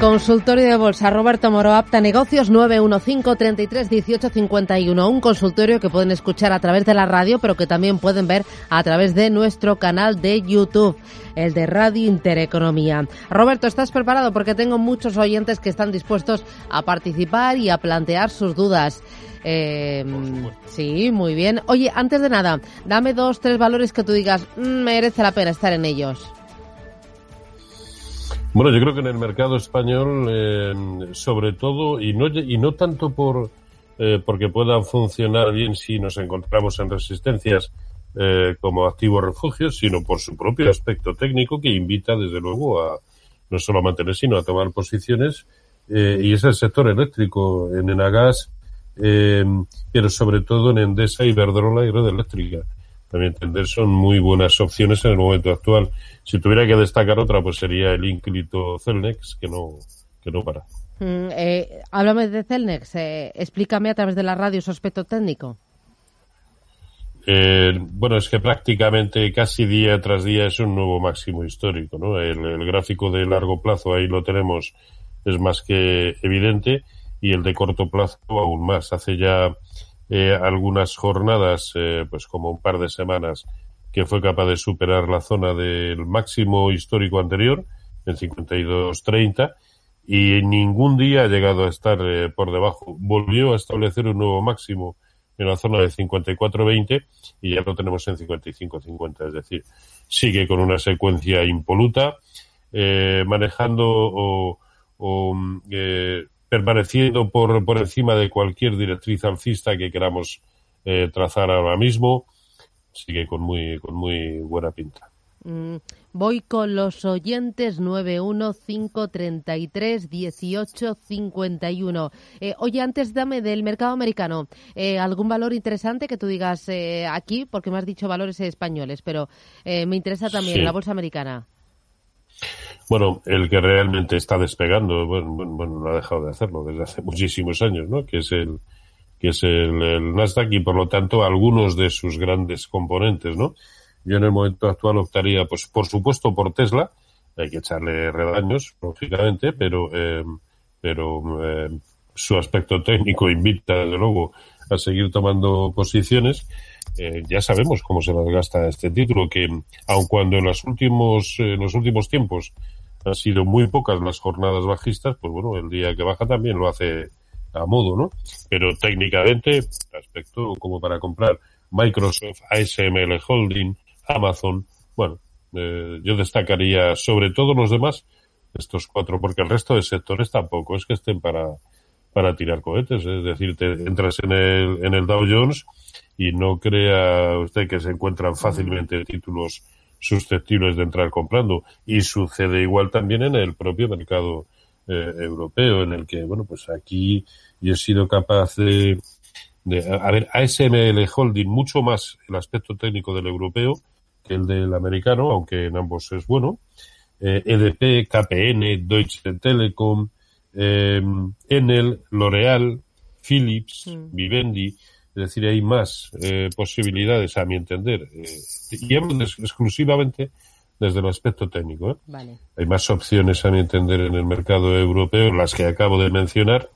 Consultorio de Bolsa, Roberto Moro, apta negocios 915-33-1851. Un consultorio que pueden escuchar a través de la radio, pero que también pueden ver a través de nuestro canal de YouTube, el de Radio Intereconomía. Roberto, ¿estás preparado? Porque tengo muchos oyentes que están dispuestos a participar y a plantear sus dudas. Eh, sí, muy bien. Oye, antes de nada, dame dos, tres valores que tú digas, mm, merece la pena estar en ellos. Bueno, yo creo que en el mercado español, eh, sobre todo, y no, y no tanto por eh, porque puedan funcionar bien si nos encontramos en resistencias eh, como activos refugios, sino por su propio aspecto técnico que invita, desde luego, a no solo a mantener, sino a tomar posiciones. y es el sector eléctrico, en Enagas, pero sobre todo en Endesa, Iberdrola y Red Eléctrica a mi entender, son muy buenas opciones en el momento actual. Si tuviera que destacar otra, pues sería el ínclito Celnex, que no, que no para. Mm, eh, háblame de Celnex. Eh, explícame a través de la radio su aspecto técnico. Eh, bueno, es que prácticamente casi día tras día es un nuevo máximo histórico, ¿no? El, el, gráfico de largo plazo ahí lo tenemos, es más que evidente, y el de corto plazo aún más. Hace ya eh, algunas jornadas, eh, pues como un par de semanas, que fue capaz de superar la zona del máximo histórico anterior, en 52.30, y ningún día ha llegado a estar eh, por debajo. Volvió a establecer un nuevo máximo en la zona de 54.20 y ya lo tenemos en 55.50, es decir, sigue con una secuencia impoluta, eh, manejando o, o eh, permaneciendo por, por encima de cualquier directriz alcista que queramos eh, trazar ahora mismo, sigue con muy, con muy buena pinta. Mm, voy con los oyentes 915331851. Eh, oye, antes dame del mercado americano, eh, ¿algún valor interesante que tú digas eh, aquí? Porque me has dicho valores españoles, pero eh, me interesa también Sí. la bolsa americana. Bueno, el que realmente está despegando, bueno, bueno, bueno, no ha dejado de hacerlo desde hace muchísimos años, ¿no? Que es el, que es el, Nasdaq y por lo tanto algunos de sus grandes componentes, ¿no? Yo en el momento actual optaría, pues, por supuesto, por Tesla. Hay que echarle redaños, lógicamente, pero, eh, pero eh, su aspecto técnico invita, desde luego, a seguir tomando posiciones. Eh, ya sabemos cómo se las gasta este título, que aun cuando en los últimos, eh, en los últimos tiempos han sido muy pocas las jornadas bajistas, pues bueno, el día que baja también lo hace a modo, ¿no? Pero técnicamente, aspecto como para comprar Microsoft, ASML Holding, Amazon, bueno, eh, yo destacaría sobre todo los demás, estos cuatro, porque el resto de sectores tampoco es que estén para, para tirar cohetes, es decir, te entras en el, en el Dow Jones y no crea usted que se encuentran fácilmente títulos susceptibles de entrar comprando. Y sucede igual también en el propio mercado eh, europeo, en el que, bueno, pues aquí yo he sido capaz de, de, a ver, ASML Holding, mucho más el aspecto técnico del europeo que el del americano, aunque en ambos es bueno. Eh, EDP, KPN, Deutsche Telekom, eh, Enel, L'Oreal, Philips, Mm. Vivendi, es decir, hay más eh, posibilidades a mi entender, eh, y exclusivamente desde el aspecto técnico. ¿eh? Vale. Hay más opciones a mi entender en el mercado europeo, las que acabo de mencionar,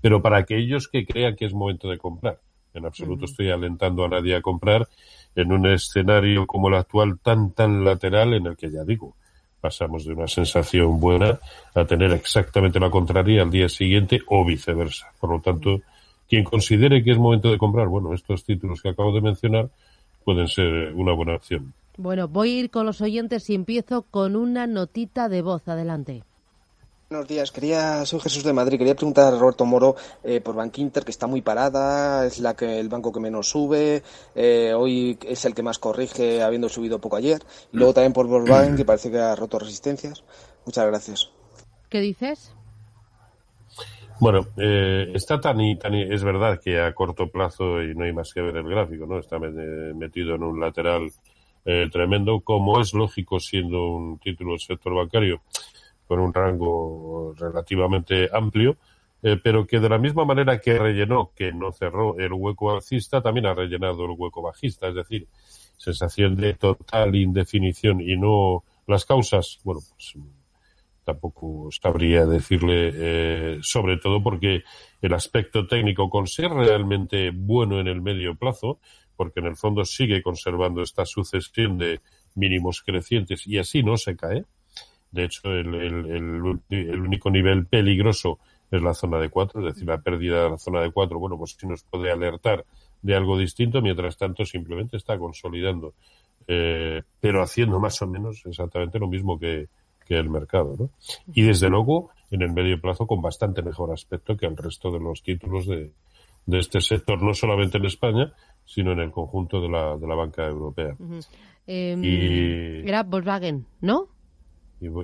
pero para aquellos que crean que es momento de comprar. En absoluto estoy alentando a nadie a comprar en un escenario como el actual tan, tan lateral en el que ya digo, pasamos de una sensación buena a tener exactamente la contraria al día siguiente o viceversa. Por lo tanto, quien considere que es momento de comprar, bueno, estos títulos que acabo de mencionar pueden ser una buena opción. Bueno, voy a ir con los oyentes y empiezo con una notita de voz. Adelante. Buenos días, quería, soy Jesús de Madrid, quería preguntar a Roberto Moro eh, por Bankinter, que está muy parada, es la que el banco que menos sube, eh, hoy es el que más corrige, habiendo subido poco ayer, y luego también por Volkswagen, que parece que ha roto resistencias. Muchas gracias. ¿Qué dices? Bueno, eh, está tan y, tan es verdad que a corto plazo, y no hay más que ver el gráfico, ¿no? Está metido en un lateral tremendo, como es lógico siendo un título del sector bancario con un rango relativamente amplio, eh, pero que de la misma manera que rellenó, que no cerró el hueco alcista, también ha rellenado el hueco bajista, es decir, sensación de total indefinición y no las causas, bueno, pues tampoco sabría decirle, eh, sobre todo porque el aspecto técnico, con ser realmente bueno en el medio plazo, porque en el fondo sigue conservando esta sucesión de mínimos crecientes y así no se cae, de hecho, el, el, único nivel peligroso es la zona de 4, es decir, la pérdida de la zona de 4, bueno, pues sí nos puede alertar de algo distinto, mientras tanto simplemente está consolidando, eh, pero haciendo más o menos exactamente lo mismo que, que el mercado, ¿no? Y desde luego, en el medio plazo, con bastante mejor aspecto que el resto de los títulos de, de este sector, no solamente en España, sino en el conjunto de la, de la banca europea. Em, y... Era Volkswagen, ¿no?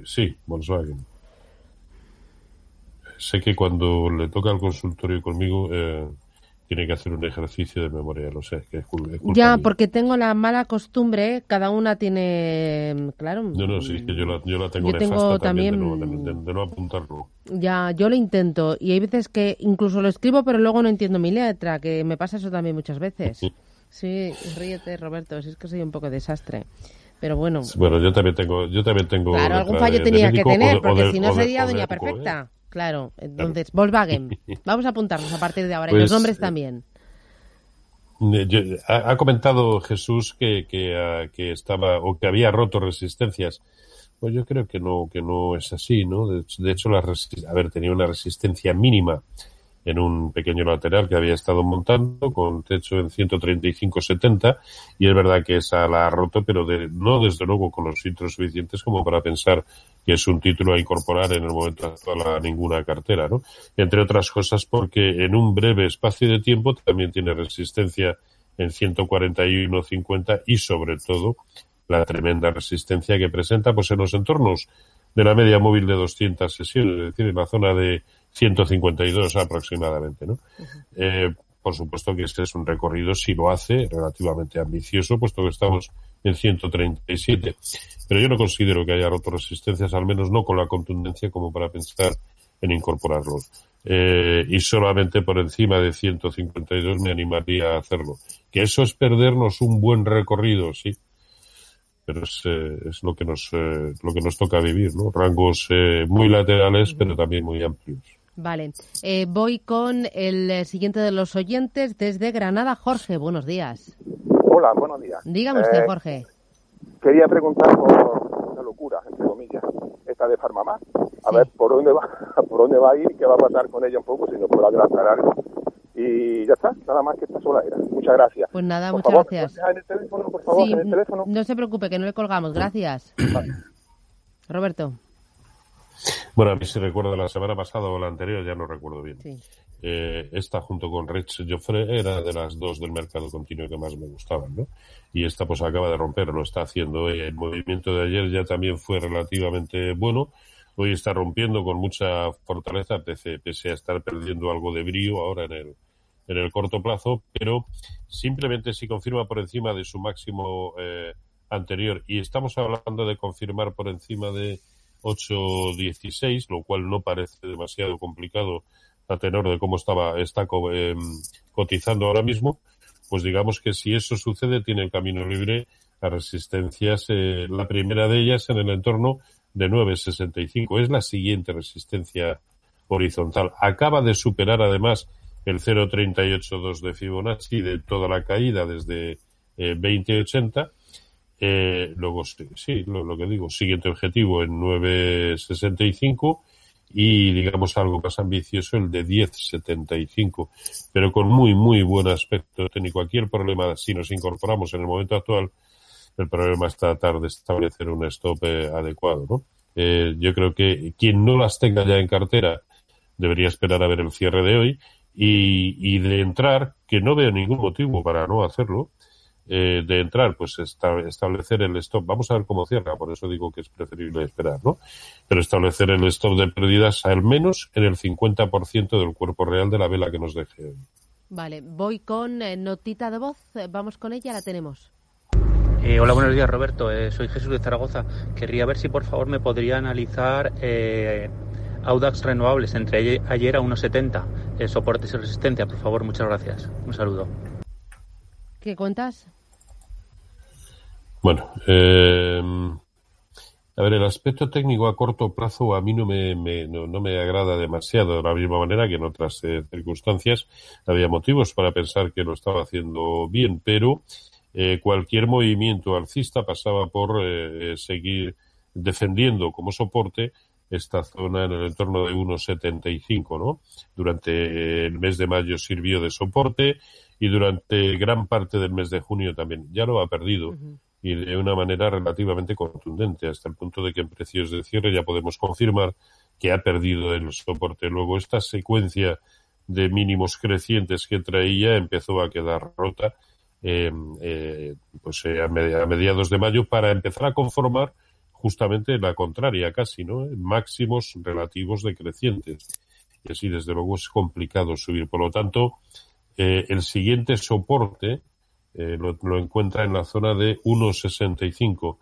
sí, Volkswagen. Sé que cuando le toca al consultorio conmigo eh, tiene que hacer un ejercicio de memoria, lo sé, que es, Ya, porque tengo la mala costumbre, cada una tiene, claro. No, no, sí, es que yo la, yo la tengo, yo también, de, no, apuntarlo. Ya, yo lo intento y hay veces que incluso lo escribo pero luego no entiendo mi letra, que me pasa eso también muchas veces. sí, ríete Roberto, si es que soy un poco desastre. Pero bueno. Bueno, yo también tengo. Yo también tengo claro, algún fallo tenía que tener, porque si no sería Doña Perfecta. ¿eh? Claro, entonces, Volkswagen. Vamos a apuntarnos a partir de ahora, y los pues, nombres eh, también. ha, comentado Jesús que, que, ah, que, estaba o que había roto resistencias. Pues yo creo que no, que no es así, ¿no? De, de hecho, la a ver, tenía una resistencia mínima en un pequeño lateral que había estado montando con techo en 135-70 y es verdad que esa la ha roto, pero de, no desde luego con los filtros suficientes como para pensar que es un título a incorporar en el momento actual a ninguna cartera, ¿no? Entre otras cosas porque en un breve espacio de tiempo también tiene resistencia en 141-50 y sobre todo la tremenda resistencia que presenta pues en los entornos de la media móvil de 200 sesiones, es decir, en la zona de 152 aproximadamente, ¿no? eh, por supuesto que este es un recorrido, si lo hace, relativamente ambicioso, puesto que estamos en 137. Pero yo no considero que haya roto resistencias, al menos no con la contundencia como para pensar en incorporarlos. Eh, y solamente por encima de 152 me animaría a hacerlo. Que eso es perdernos un buen recorrido, sí, pero es, eh, es lo que nos eh, lo que nos toca vivir, ¿no? Rangos eh, muy laterales, pero también muy amplios. Vale, voy con el siguiente de los oyentes desde Granada, Jorge. Buenos días. Hola, buenos días. Dígame usted, Jorge. Quería preguntar por una locura, entre comillas, esta de Farmamar. A ver por dónde va, por dónde va a ir, qué va a pasar con ella un poco, si nos puede adelantar algo. Y ya está, nada más que esta sola era. Muchas gracias. Pues nada, muchas gracias. En el teléfono, por favor, en el teléfono. No se preocupe, que no le colgamos. Gracias. Roberto. Bueno, a mí si recuerdo la semana pasada o la anterior, ya no recuerdo bien. Eh, esta junto con Rich Joffre era de las dos del mercado continuo que más me gustaban, ¿no? Y esta pues acaba de romper, lo está haciendo. El movimiento de ayer ya también fue relativamente bueno. Hoy está rompiendo con mucha fortaleza, pese, pese a estar perdiendo algo de brío ahora en el, en el corto plazo, pero simplemente si confirma por encima de su máximo eh, anterior y estamos hablando de confirmar por encima de 8.16, lo cual no parece demasiado complicado a tenor de cómo estaba está eh, cotizando ahora mismo, pues digamos que si eso sucede tiene camino libre a resistencias, eh, la primera de ellas en el entorno de 9.65. Es la siguiente resistencia horizontal. Acaba de superar además el 0,382 de Fibonacci de toda la caída desde 2080. Eh, luego, sí, lo, que digo, siguiente objetivo en 9,65 y digamos algo más ambicioso el de 10,75, pero con muy, muy buen aspecto técnico. Aquí el problema, si nos incorporamos en el momento actual, el problema es tratar de establecer un stop eh, adecuado, ¿no? Eh, yo creo que quien no las tenga ya en cartera debería esperar a ver el cierre de hoy y, y de entrar, que no veo ningún motivo para no hacerlo, eh, de entrar, pues establecer el stop. Vamos a ver cómo cierra, por eso digo que es preferible esperar, ¿no? Pero establecer el stop de pérdidas al menos en el 50% del cuerpo real de la vela que nos deje hoy. Vale, voy con eh, notita de voz. Vamos con ella, la tenemos. Eh, hola, buenos días, Roberto. Eh, soy Jesús de Zaragoza. Querría ver si por favor me podría analizar eh, Audax Renovables entre ayer a 1,70. soportes y resistencia, por favor. Muchas gracias. Un saludo. ¿Qué cuentas? Bueno, a ver, el aspecto técnico a corto plazo a mí no me, no, no, me agrada demasiado, de la misma manera que en otras circunstancias había motivos para pensar que lo estaba haciendo bien, pero eh, cualquier movimiento alcista pasaba por eh, seguir defendiendo como soporte esta zona en el entorno de 1,75, ¿no? Durante el mes de mayo sirvió de soporte y durante gran parte del mes de junio también. Ya lo ha perdido y de una manera relativamente contundente, hasta el punto de que en precios de cierre ya podemos confirmar que ha perdido el soporte. Luego esta secuencia de mínimos crecientes que traía empezó a quedar rota eh, eh, pues eh, a, mediados de mayo para empezar a conformar justamente la contraria casi, ¿no? Máximos relativos decrecientes. Y así, desde luego, es complicado subir. Por lo tanto, el siguiente soporte lo, lo, encuentra en la zona de 1,65.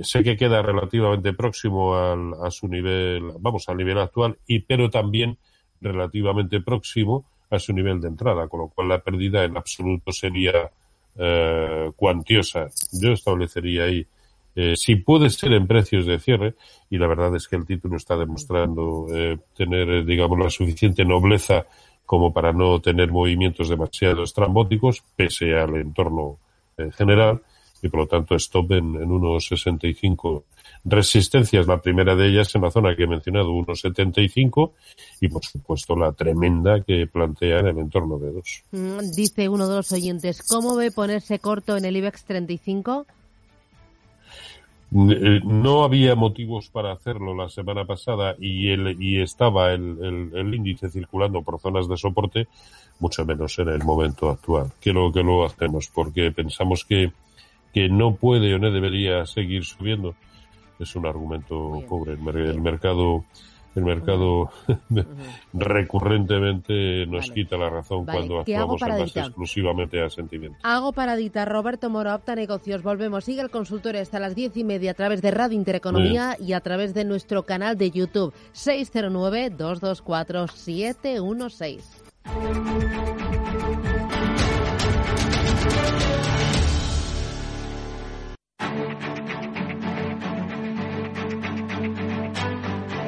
sé que queda relativamente próximo al, a su nivel, vamos, al nivel actual, y pero también relativamente próximo a su nivel de entrada, con lo cual la pérdida en absoluto sería eh, cuantiosa. Yo establecería ahí, eh, si puede ser en precios de cierre, y la verdad es que el título está demostrando eh, tener, eh, digamos, la suficiente nobleza como para no tener movimientos demasiado estrambóticos, pese al entorno eh, general, y por lo tanto stop en, en 1,65 resistencias. La primera de ellas en la zona que he mencionado, 1,75 y por supuesto la tremenda que plantea en el entorno de 2. Mm, dice uno de los oyentes, ¿cómo ve ponerse corto en el IBEX 35? Eh, no había motivos para hacerlo la semana pasada y, el, y estaba el, el, índice circulando por zonas de soporte, mucho menos en el momento actual. Que lo que lo hacemos porque pensamos que, que no puede o no debería seguir subiendo es un argumento pobre. El, mercado el mercado recurrentemente nos quita la razón cuando actuamos en base exclusivamente a sentimientos. Hago paradita. Roberto Moro, Apta Negocios. Volvemos. Sigue el consultorio hasta las diez y media a través de Radio Intereconomía y a través de nuestro canal de YouTube 609-224-716.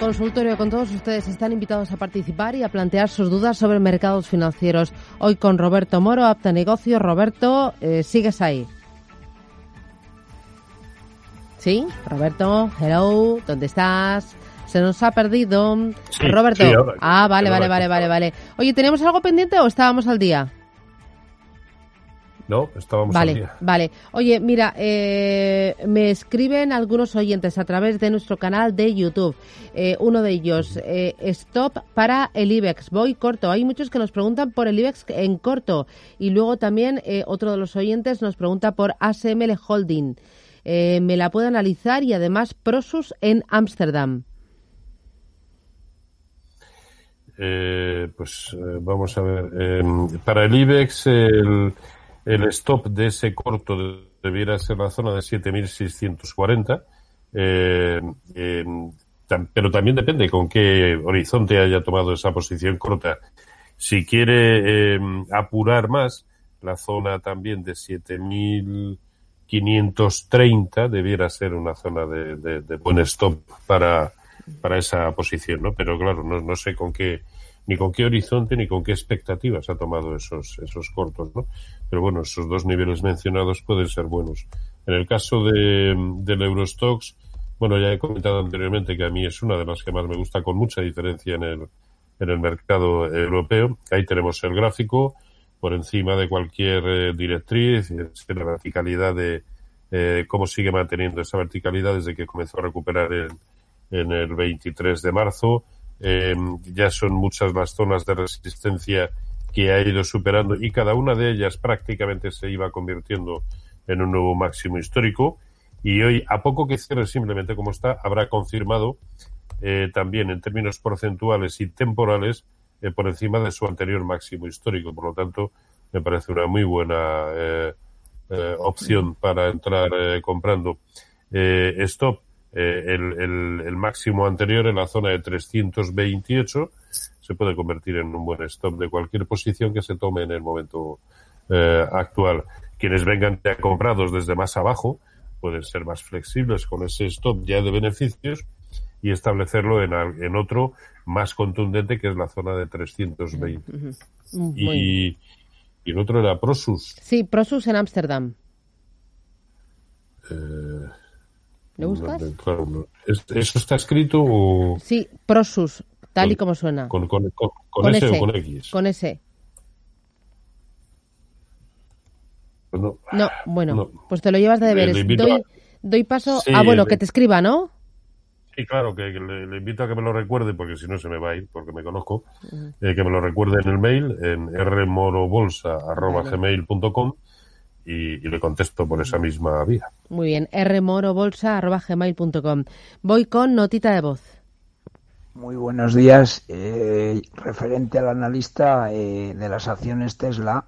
Consultorio con todos ustedes. Están invitados a participar y a plantear sus dudas sobre mercados financieros. Hoy con Roberto Moro, Apta Negocio. Roberto, eh, ¿sigues ahí? ¿Sí? Roberto, hello, ¿dónde estás? Se nos ha perdido. Roberto. ah, vale, vale, vale, vale, vale. Oye, ¿tenemos algo pendiente o estábamos al día? No, estábamos vale, Vale. Oye, mira, eh, me escriben algunos oyentes a través de nuestro canal de YouTube. Eh, uno de ellos, eh, stop para el IBEX. Voy corto. Hay muchos que nos preguntan por el IBEX en corto. Y luego también otro de los oyentes nos pregunta por ASML Holding. me la puedo analizar y además Prosus en Ámsterdam. pues vamos a ver. para el IBEX, el el stop de ese corto de debiera ser la zona de 7.640. Eh, eh, pero también depende con qué horizonte haya tomado esa posición corta. Si quiere eh, apurar más, la zona también de 7.530 debiera ser una zona de, de, buen stop para, para esa posición, ¿no? Pero claro, no, no sé con qué ni con qué horizonte ni con qué expectativas ha tomado esos, esos cortos, ¿no? Pero bueno, esos dos niveles mencionados pueden ser buenos. En el caso de, del Eurostox, bueno, ya he comentado anteriormente que a mí es una de las que más me gusta con mucha diferencia en el, en el mercado europeo. Ahí tenemos el gráfico por encima de cualquier eh, directriz, la verticalidad de eh, cómo sigue manteniendo esa verticalidad desde que comenzó a recuperar en, en el 23 de marzo. Eh, ya son muchas las zonas de resistencia que ha ido superando y cada una de ellas prácticamente se iba convirtiendo en un nuevo máximo histórico. Y hoy, a poco que cierre simplemente como está, habrá confirmado eh, también en términos porcentuales y temporales eh, por encima de su anterior máximo histórico. Por lo tanto, me parece una muy buena eh, opción para entrar comprando. stop eh, el, el, máximo anterior en la zona de 328 se puede convertir en un buen stop de cualquier posición que se tome en el momento eh, actual. Quienes vengan ya comprados desde más abajo pueden ser más flexibles con ese stop ya de beneficios y establecerlo en, en otro más contundente que es la zona de 320. y, y el otro era Prosus. Sí, Prosus en Ámsterdam. Eh, ¿Le buscas? claro, ¿Eso está escrito o...? Sí, Prosus, tal con, y como suena. ¿Con, con, con, S, S, o con X? Con S. Pues no, no, bueno, no. pues te lo llevas de deberes. Doy, a... doy, paso... Sí, ah, bueno, que te escriba, ¿no? Sí, claro, que, le, le, invito a que me lo recuerde, porque si no se me va a ir, porque me conozco. Uh -huh. eh, que me lo recuerde en el mail, en rmorobolsa.gmail.com y, y, le contesto por esa misma vía. Muy bien, rmorobolsa.gmail.com. Voy con notita de voz. Muy buenos días. Eh, referente al analista eh, de las acciones Tesla,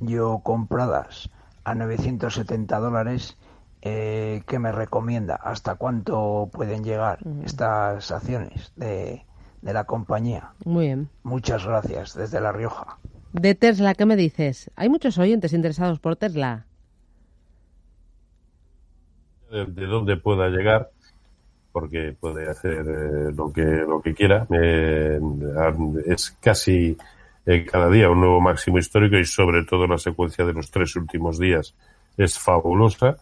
yo compradas a 970 dólares, eh, ¿qué me recomienda? ¿Hasta cuánto pueden llegar uh -huh. estas acciones de, de la compañía? Muy bien. Muchas gracias, desde La Rioja. De Tesla, ¿qué me dices? Hay muchos oyentes interesados por Tesla. De, de dónde pueda llegar, porque puede hacer eh, lo que lo que quiera. Eh, es casi eh, cada día un nuevo máximo histórico y sobre todo la secuencia de los tres últimos días es fabulosa.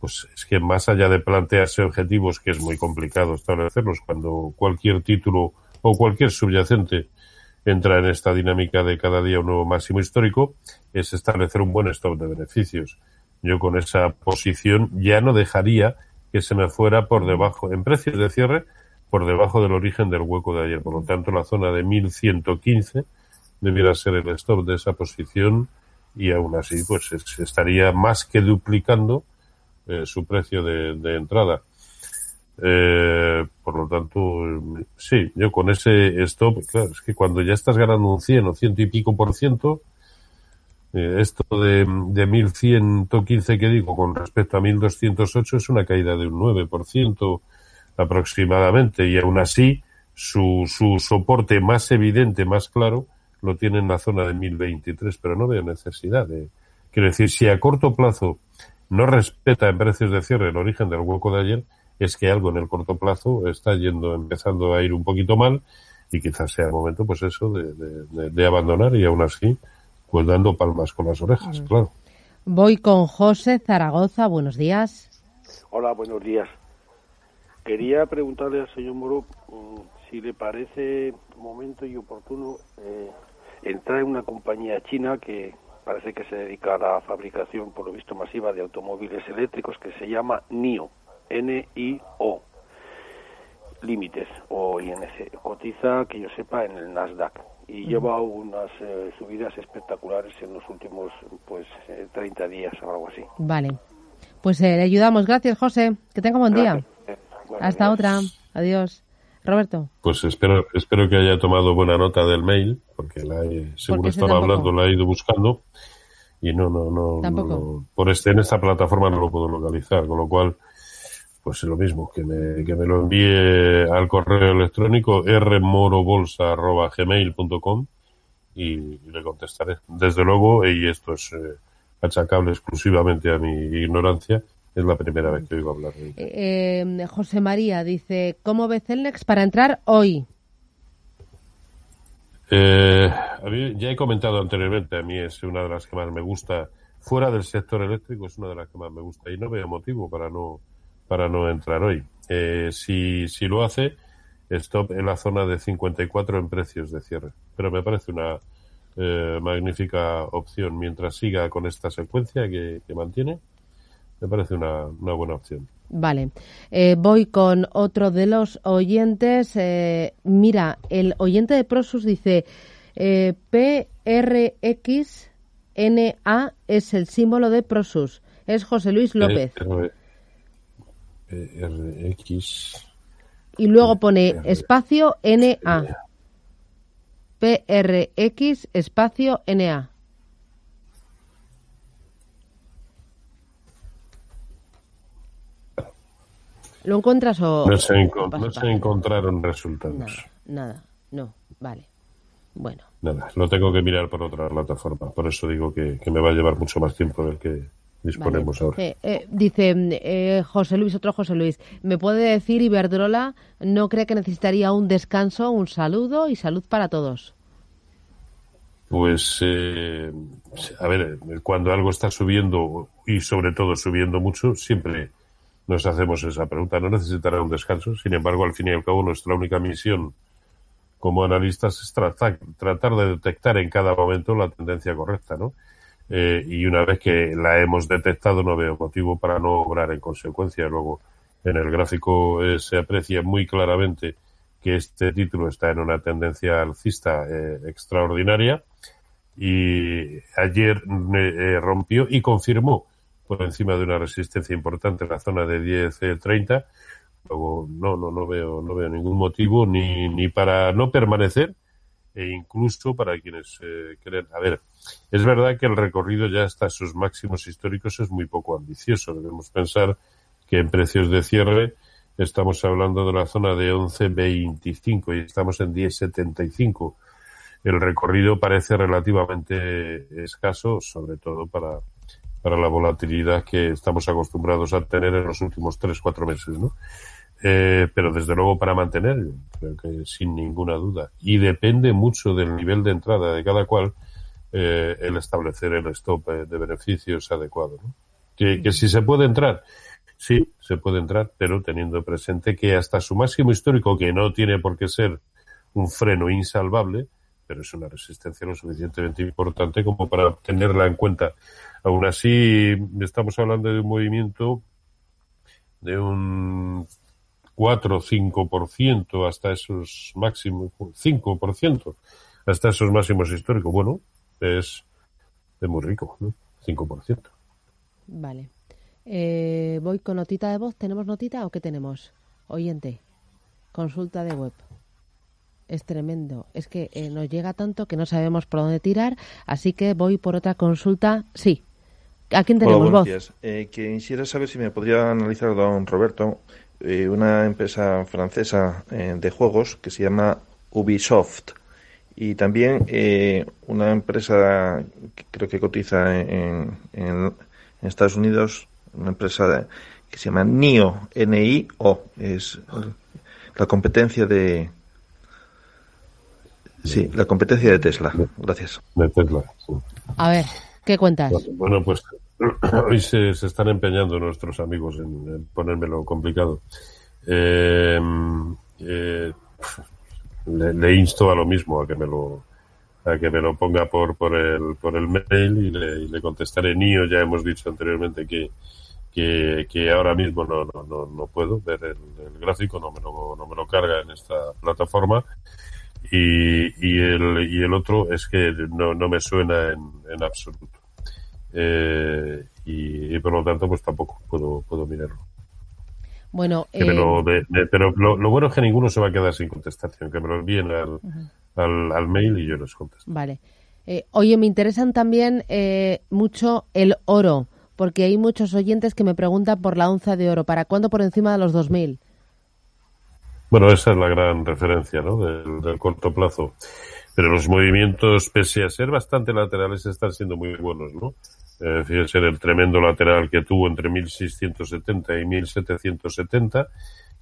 Pues es que más allá de plantearse objetivos, que es muy complicado establecerlos cuando cualquier título o cualquier subyacente entra en esta dinámica de cada día un nuevo máximo histórico, es establecer un buen stop de beneficios. Yo con esa posición ya no dejaría que se me fuera por debajo, en precios de cierre, por debajo del origen del hueco de ayer. Por lo tanto, la zona de 1115 debiera ser el stop de esa posición y aún así, pues estaría más que duplicando eh, su precio de, de entrada. Eh, por lo tanto, sí, yo con ese stop, claro, es que cuando ya estás ganando un 100 o ciento y pico por ciento, eh, esto de, de 1115 que digo con respecto a 1208 es una caída de un 9% aproximadamente y aún así su, su soporte más evidente, más claro, lo tiene en la zona de 1023, pero no veo necesidad de, quiero decir, si a corto plazo no respeta en precios de cierre el origen del hueco de ayer, es que algo en el corto plazo está yendo, empezando a ir un poquito mal y quizás sea el momento, pues eso, de, de, de abandonar y aún así, pues dando palmas con las orejas, mm. claro. Voy con José Zaragoza, buenos días. Hola, buenos días. Quería preguntarle al señor Moro um, si le parece momento y oportuno eh, entrar en una compañía china que parece que se dedica a la fabricación, por lo visto, masiva de automóviles eléctricos que se llama NIO. N-I-O límites o INC. Cotiza, que yo sepa, en el Nasdaq y lleva unas eh, subidas espectaculares en los últimos pues eh, 30 días o algo así. Vale. Pues eh, le ayudamos. Gracias, José. Que tenga buen día. Bueno, Hasta adiós. otra. Adiós. Roberto. Pues espero, espero que haya tomado buena nota del mail, porque la he, según porque estaba hablando la he ido buscando. y no, no, no, Tampoco. no- por este, en esta plataforma no lo puedo localizar, con lo cual, pues es lo mismo, que me, que me lo envíe al correo electrónico rmorobolsa.gmail.com y, y le contestaré. Desde luego, y esto es eh, achacable exclusivamente a mi ignorancia, es la primera vez que oigo hablar de ello. Eh, eh, José María dice, ¿cómo ve Celnex para entrar hoy? Eh, a mí, ya he comentado anteriormente, a mí es una de las que más me gusta, fuera del sector eléctrico, es una de las que más me gusta y no veo motivo para no, para no entrar hoy. Eh, si, si lo hace, stop en la zona de 54 en precios de cierre. Pero me parece una eh, magnífica opción. Mientras siga con esta secuencia que, que mantiene, me parece una, una buena opción. Vale, Eh, voy con otro de los oyentes. Eh, mira, el oyente de Prosus dice eh, PRXNA es el símbolo de Prosus. Es José Luis López. R- eh, RX. Y luego pone espacio NA. PRX espacio NA. ¿Lo encuentras o...? No se, enco- no se encontraron resultados. Nada, nada, no, vale. Bueno, Nada, lo tengo que mirar por otra plataforma. Por eso digo que, que me va a llevar mucho más tiempo del que disponemos vale. ahora. Eh, eh, dice eh, José Luis, otro José Luis, ¿me puede decir Iberdrola no cree que necesitaría un descanso, un saludo y salud para todos? Pues, eh, a ver, cuando algo está subiendo y sobre todo subiendo mucho, siempre nos hacemos esa pregunta. No necesitará un descanso. Sin embargo, al fin y al cabo, nuestra única misión como analistas es tratar, tratar de detectar en cada momento la tendencia correcta, ¿no? Eh, y una vez que la hemos detectado, no veo motivo para no obrar en consecuencia. Luego, en el gráfico eh, se aprecia muy claramente que este título está en una tendencia alcista eh, extraordinaria y ayer eh, rompió y confirmó por encima de una resistencia importante en la zona de 10.30. Luego no, no, no veo, no veo ningún motivo ni, ni para no permanecer e incluso para quienes eh, creen. A ver, es verdad que el recorrido ya hasta sus máximos históricos es muy poco ambicioso. Debemos pensar que en precios de cierre estamos hablando de la zona de 11.25 y estamos en 10.75. El recorrido parece relativamente escaso, sobre todo para, para la volatilidad que estamos acostumbrados a tener en los últimos 3-4 meses, ¿no? Eh, pero desde luego para mantener, creo que sin ninguna duda. Y depende mucho del nivel de entrada de cada cual eh, el establecer el stop eh, de beneficios adecuado. ¿no? Que, que si se puede entrar, sí, se puede entrar, pero teniendo presente que hasta su máximo histórico, que no tiene por qué ser un freno insalvable, pero es una resistencia lo suficientemente importante como para tenerla en cuenta. Aún así, estamos hablando de un movimiento de un 4 o 5% hasta esos máximos, 5% hasta esos máximos históricos. Bueno, es, es muy rico, ¿no? 5%. Vale. Eh, voy con notita de voz. ¿Tenemos notita o qué tenemos? Oyente. Consulta de web. Es tremendo. Es que eh, nos llega tanto que no sabemos por dónde tirar. Así que voy por otra consulta. Sí. ¿A quién tenemos Hola, buenos voz? días. Eh, quisiera saber si me podría analizar, don Roberto, eh, una empresa francesa eh, de juegos que se llama Ubisoft y también eh, una empresa que creo que cotiza en, en- en Estados Unidos, una empresa de- que se llama NIO, N-I-O, es la competencia de... Sí, la competencia de Tesla. Gracias. De Tesla, sí. A ver, ¿qué cuentas? Bueno, pues hoy se, se están empeñando nuestros amigos en, en ponérmelo complicado. Eh, eh, le, le insto a lo mismo, a que me lo a que me lo ponga por por el por el mail y le, y le contestaré. Nio, ya hemos dicho anteriormente que que, que ahora mismo no, no, no, no puedo ver el, el gráfico, no me lo, no me lo carga en esta plataforma. Y, y, el, y el otro es que no, no me suena en, en absoluto. Eh, y, y por lo tanto, pues tampoco puedo, puedo mirarlo. Bueno, eh, lo de- de- pero lo, lo bueno es que ninguno se va a quedar sin contestación, que me lo envíen al, al, al mail y yo les contesto. vale. Eh, oye, me interesan también eh, mucho el oro, porque hay muchos oyentes que me preguntan por la onza de oro. ¿Para cuándo por encima de los 2.000? Bueno, esa es la gran referencia ¿no? del, corto plazo. Pero los movimientos, pese a ser bastante laterales, están siendo muy buenos, ¿no? Eh, fíjense el tremendo lateral que tuvo entre 1670 y 1770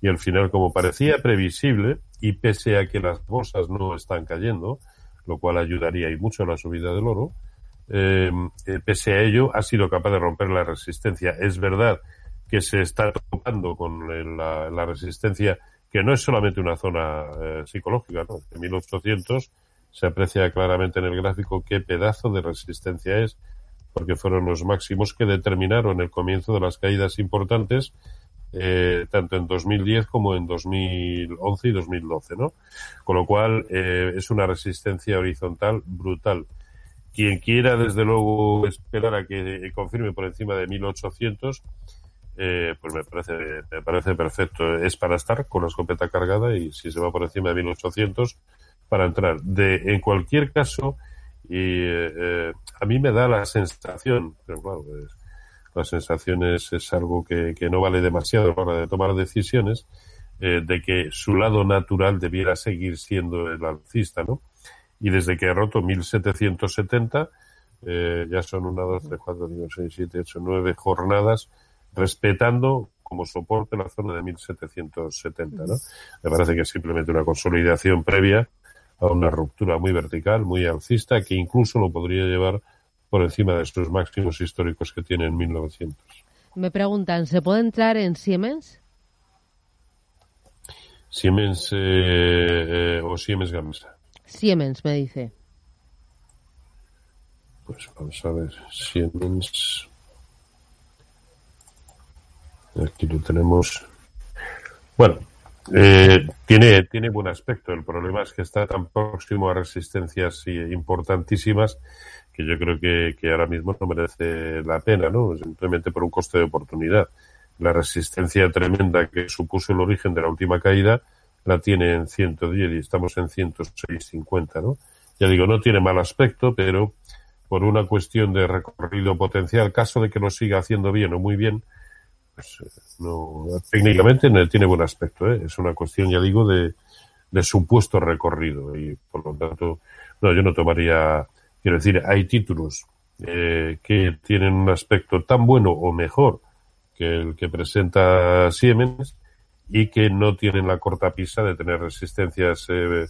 y al final, como parecía previsible, y pese a que las bolsas no están cayendo, lo cual ayudaría y mucho a la subida del oro, eh, eh, pese a ello ha sido capaz de romper la resistencia. Es verdad que se está topando con la, la resistencia que no es solamente una zona eh, psicológica, ¿no? En 1800 se aprecia claramente en el gráfico qué pedazo de resistencia es, porque fueron los máximos que determinaron el comienzo de las caídas importantes, eh, tanto en 2010 como en 2011 y 2012, ¿no? Con lo cual, eh, es una resistencia horizontal brutal. Quien quiera, desde luego, esperar a que confirme por encima de 1800, eh, pues me parece, me parece perfecto. Es para estar con la escopeta cargada y si se va por encima de 1800 para entrar. De, en cualquier caso, y eh, a mí me da la sensación, pero claro, pues, la sensación es, es algo que, que, no vale demasiado a la hora de tomar decisiones, eh, de que su lado natural debiera seguir siendo el alcista, ¿no? Y desde que ha roto 1770, eh, ya son una, dos, tres, cuatro, cinco, seis, siete, ocho, nueve jornadas respetando como soporte la zona de 1770, ¿no? Me parece que es simplemente una consolidación previa a una ruptura muy vertical, muy alcista, que incluso lo podría llevar por encima de estos máximos históricos que tiene en 1900. Me preguntan, ¿se puede entrar en Siemens? Siemens eh, eh, o Siemens Gamesa. Siemens, me dice. Pues vamos a ver, Siemens. Aquí lo tenemos. Bueno, eh, tiene, tiene buen aspecto. El problema es que está tan próximo a resistencias importantísimas que yo creo que, que ahora mismo no merece la pena, ¿no? Simplemente por un coste de oportunidad. La resistencia tremenda que supuso el origen de la última caída la tiene en 110 y estamos en 106.50, ¿no? Ya digo, no tiene mal aspecto, pero por una cuestión de recorrido potencial, caso de que lo siga haciendo bien o muy bien, pues, eh, no, técnicamente tiene buen aspecto. ¿eh? Es una cuestión, ya digo, de, de supuesto recorrido y por lo tanto, no, yo no tomaría, quiero decir, hay títulos eh, que tienen un aspecto tan bueno o mejor que el que presenta Siemens y que no tienen la cortapisa de tener resistencias eh,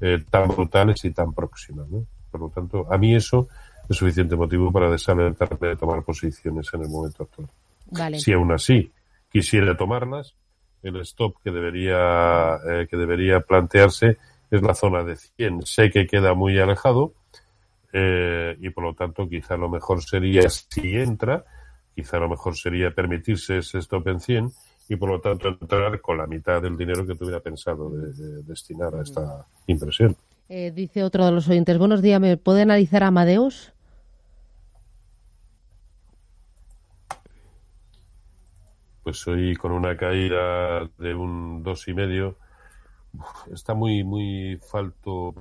eh, tan brutales y tan próximas. ¿no? Por lo tanto, a mí eso es suficiente motivo para desalentarme de tomar posiciones en el momento actual. Vale. Si aún así quisiera tomarlas, el stop que debería, eh, que debería plantearse es la zona de 100. Sé que queda muy alejado eh, y por lo tanto quizá lo mejor sería, si entra, quizá lo mejor sería permitirse ese stop en 100 y por lo tanto entrar con la mitad del dinero que tuviera pensado de, de destinar a esta impresión. Eh, dice otro de los oyentes, buenos días, ¿me puede analizar Amadeus? Pues hoy con una caída de un dos y medio está muy muy falto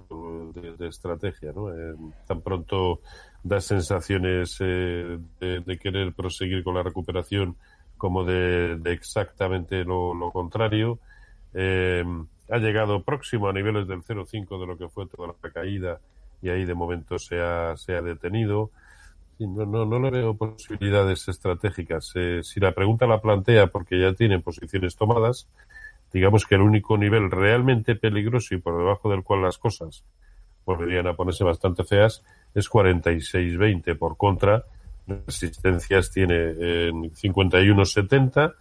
de, de estrategia no eh, tan pronto da sensaciones eh, de, querer proseguir con la recuperación como de, exactamente lo, lo contrario eh, ha llegado próximo a niveles del 0,5 de lo que fue toda la caída y ahí de momento se ha, se ha detenido no, no, no le veo posibilidades estratégicas. Eh, si la pregunta la plantea porque ya tiene posiciones tomadas, digamos que el único nivel realmente peligroso y por debajo del cual las cosas volverían a ponerse bastante feas es 46.20. Por contra, resistencias tiene en 51.70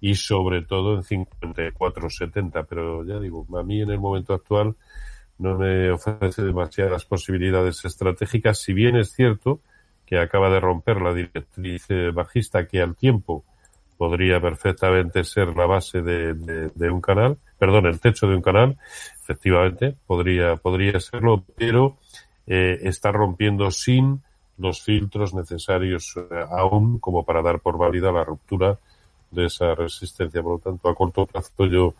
y sobre todo en 54.70. Pero ya digo, a mí en el momento actual no me ofrece demasiadas posibilidades estratégicas, si bien es cierto que acaba de romper la directriz eh, bajista que al tiempo podría perfectamente ser la base de, de, un canal, perdón, el techo de un canal, efectivamente, podría, podría serlo, pero eh, está rompiendo sin los filtros necesarios eh, aún como para dar por válida la ruptura de esa resistencia. Por lo tanto, a corto plazo yo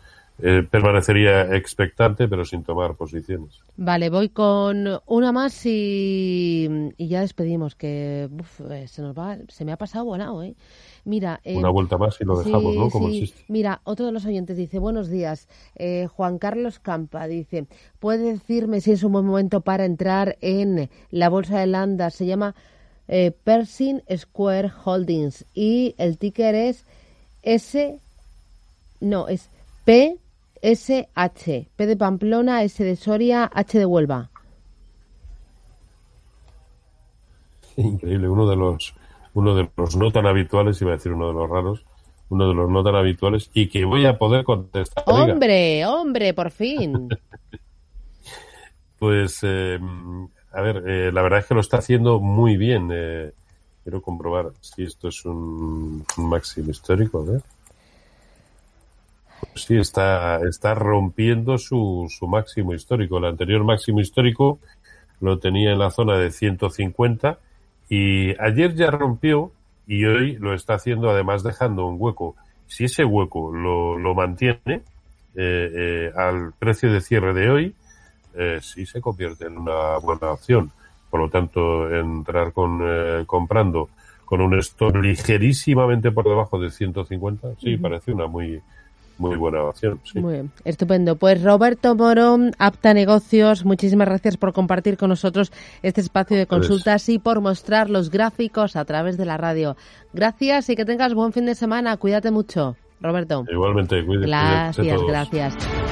eh, permanecería expectante, pero sin tomar posiciones. Vale, voy con una más y, y ya despedimos, que uf, eh, se nos va, se me ha pasado volado, ¿eh? Mira, eh, Una vuelta más y lo dejamos, sí, ¿no? Como sí. Mira, otro de los oyentes dice, buenos días, eh, Juan Carlos Campa dice, ¿puede decirme si es un buen momento para entrar en la bolsa de Landa? Se llama Pershing Square Holdings y el ticker es S, no, es PSH, P de Pamplona, S de Soria, H de Huelva. Increíble, uno de los uno de los no tan habituales, iba a decir uno de los raros, uno de los no tan habituales y que voy a poder contestar. Hombre, hombre, por fin. Pues, eh, a ver, eh, la verdad es que lo está haciendo muy bien. eh, quiero comprobar si esto es un, un máximo histórico. A ver. Sí, está, está rompiendo su, su máximo histórico. El anterior máximo histórico lo tenía en la zona de 150 y ayer ya rompió y hoy lo está haciendo además dejando un hueco. Si ese hueco lo, lo mantiene eh, eh, al precio de cierre de hoy, eh, sí se convierte en una buena opción. Por lo tanto, entrar con eh, comprando con un stop ligerísimamente por debajo de 150, sí, parece una muy muy buena opción. Sí. Muy bien, estupendo. Pues Roberto Morón, Apta Negocios, muchísimas gracias por compartir con nosotros este espacio de consultas y por mostrar los gráficos a través de la radio. Gracias y que tengas buen fin de semana. Cuídate mucho, Roberto. Igualmente, cuídense Gracias, gracias.